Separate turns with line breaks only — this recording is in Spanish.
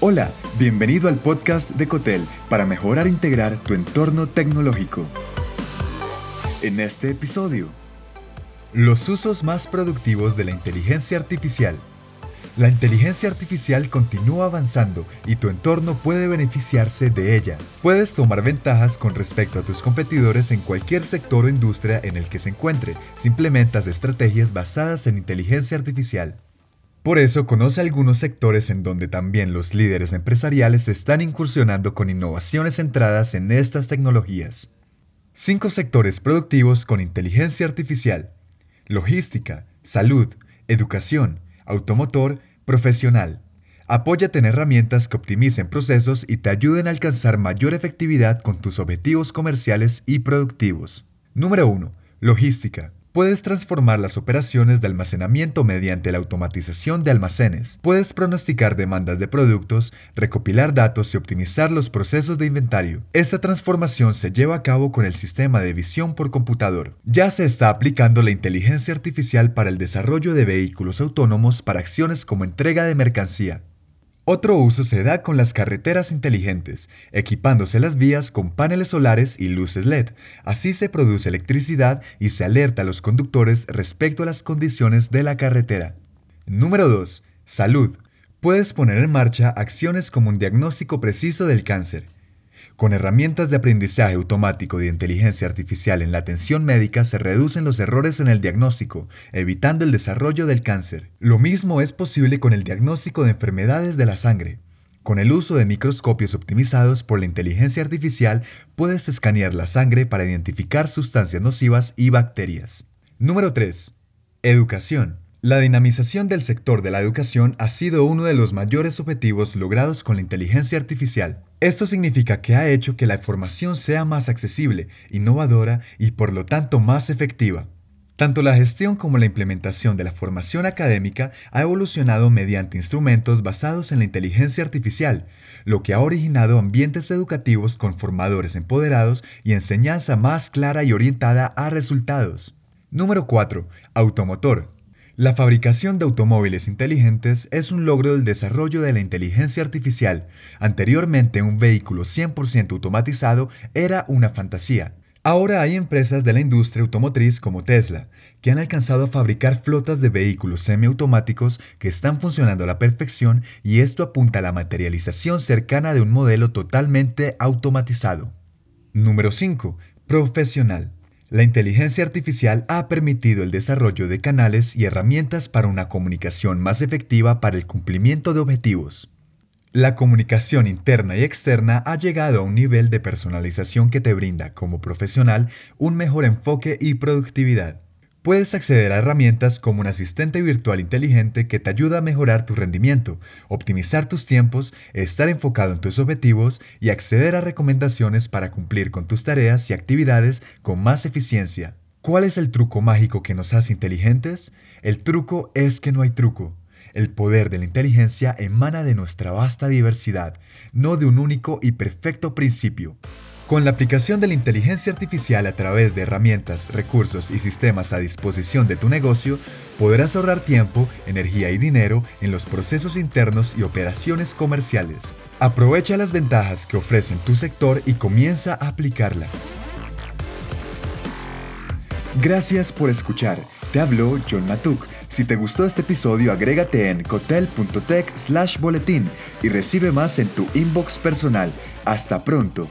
Hola, bienvenido al podcast de Cotel para mejorar e integrar tu entorno tecnológico. En este episodio, los usos más productivos de la inteligencia artificial. La inteligencia artificial continúa avanzando y tu entorno puede beneficiarse de ella. Puedes tomar ventajas con respecto a tus competidores en cualquier sector o industria en el que se encuentre si implementas estrategias basadas en inteligencia artificial. Por eso conoce algunos sectores en donde también los líderes empresariales están incursionando con innovaciones centradas en estas tecnologías. Cinco sectores productivos con inteligencia artificial. Logística, salud, educación, automotor, profesional. Apóyate en herramientas que optimicen procesos y te ayuden a alcanzar mayor efectividad con tus objetivos comerciales y productivos. Número 1. Logística. Puedes transformar las operaciones de almacenamiento mediante la automatización de almacenes. Puedes pronosticar demandas de productos, recopilar datos y optimizar los procesos de inventario. Esta transformación se lleva a cabo con el sistema de visión por computador. Ya se está aplicando la inteligencia artificial para el desarrollo de vehículos autónomos para acciones como entrega de mercancía, otro uso se da con las carreteras inteligentes, equipándose las vías con paneles solares y luces LED. Así se produce electricidad y se alerta a los conductores respecto a las condiciones de la carretera. Número 2. Salud. Puedes poner en marcha acciones como un diagnóstico preciso del cáncer, con herramientas de aprendizaje automático de inteligencia artificial en la atención médica se reducen los errores en el diagnóstico, evitando el desarrollo del cáncer. Lo mismo es posible con el diagnóstico de enfermedades de la sangre. Con el uso de microscopios optimizados por la inteligencia artificial, puedes escanear la sangre para identificar sustancias nocivas y bacterias. Número 3. Educación. La dinamización del sector de la educación ha sido uno de los mayores objetivos logrados con la inteligencia artificial. Esto significa que ha hecho que la información sea más accesible, innovadora y por lo tanto más efectiva. Tanto la gestión como la implementación de la formación académica ha evolucionado mediante instrumentos basados en la inteligencia artificial, lo que ha originado ambientes educativos con formadores empoderados y enseñanza más clara y orientada a resultados. Número 4. Automotor. La fabricación de automóviles inteligentes es un logro del desarrollo de la inteligencia artificial. Anteriormente un vehículo 100% automatizado era una fantasía. Ahora hay empresas de la industria automotriz como Tesla, que han alcanzado a fabricar flotas de vehículos semiautomáticos que están funcionando a la perfección y esto apunta a la materialización cercana de un modelo totalmente automatizado. Número 5. Profesional. La inteligencia artificial ha permitido el desarrollo de canales y herramientas para una comunicación más efectiva para el cumplimiento de objetivos. La comunicación interna y externa ha llegado a un nivel de personalización que te brinda como profesional un mejor enfoque y productividad. Puedes acceder a herramientas como un asistente virtual inteligente que te ayuda a mejorar tu rendimiento, optimizar tus tiempos, estar enfocado en tus objetivos y acceder a recomendaciones para cumplir con tus tareas y actividades con más eficiencia. ¿Cuál es el truco mágico que nos hace inteligentes? El truco es que no hay truco. El poder de la inteligencia emana de nuestra vasta diversidad, no de un único y perfecto principio. Con la aplicación de la inteligencia artificial a través de herramientas, recursos y sistemas a disposición de tu negocio, podrás ahorrar tiempo, energía y dinero en los procesos internos y operaciones comerciales. Aprovecha las ventajas que ofrece tu sector y comienza a aplicarla. Gracias por escuchar. Te habló John Matuk. Si te gustó este episodio, agrégate en cotel.tech slash boletín y recibe más en tu inbox personal. Hasta pronto.